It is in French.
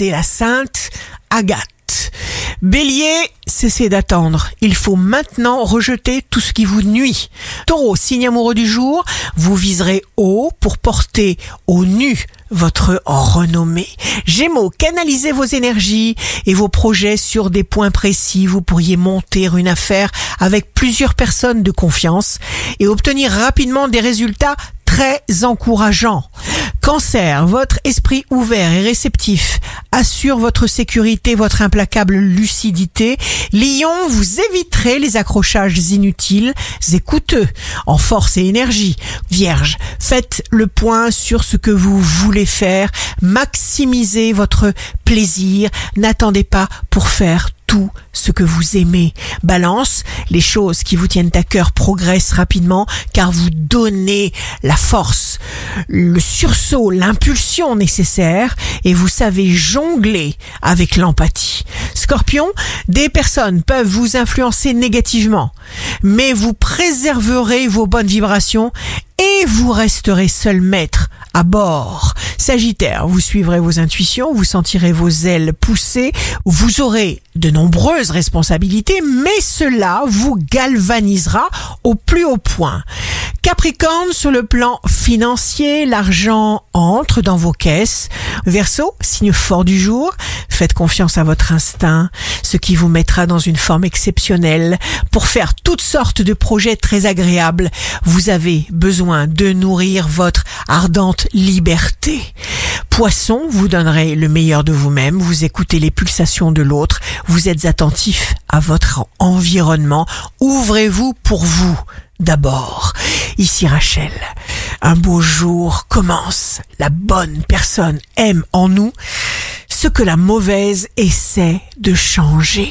c'est la sainte Agathe. Bélier, cessez d'attendre. Il faut maintenant rejeter tout ce qui vous nuit. Taureau, signe amoureux du jour, vous viserez haut pour porter au nu votre renommée. Gémeaux, canalisez vos énergies et vos projets sur des points précis. Vous pourriez monter une affaire avec plusieurs personnes de confiance et obtenir rapidement des résultats très encourageants. Cancer, votre esprit ouvert et réceptif assure votre sécurité, votre implacable lucidité. Lion, vous éviterez les accrochages inutiles et coûteux en force et énergie. Vierge, faites le point sur ce que vous voulez faire, maximisez votre plaisir, n'attendez pas pour faire tout ce que vous aimez. Balance, les choses qui vous tiennent à cœur progressent rapidement car vous donnez la force, le sursaut, l'impulsion nécessaire et vous savez jongler avec l'empathie. Scorpion, des personnes peuvent vous influencer négativement, mais vous préserverez vos bonnes vibrations et vous resterez seul maître à bord. Sagittaire, vous suivrez vos intuitions, vous sentirez vos ailes pousser, vous aurez de nombreuses responsabilités, mais cela vous galvanisera au plus haut point. Capricorne, sur le plan financier, l'argent entre dans vos caisses. Verseau, signe fort du jour, faites confiance à votre instinct, ce qui vous mettra dans une forme exceptionnelle pour faire toutes sortes de projets très agréables. Vous avez besoin de nourrir votre ardente liberté. Poisson, vous donnerez le meilleur de vous-même, vous écoutez les pulsations de l'autre, vous êtes attentif à votre environnement, ouvrez-vous pour vous d'abord. Ici Rachel, un beau jour commence, la bonne personne aime en nous ce que la mauvaise essaie de changer.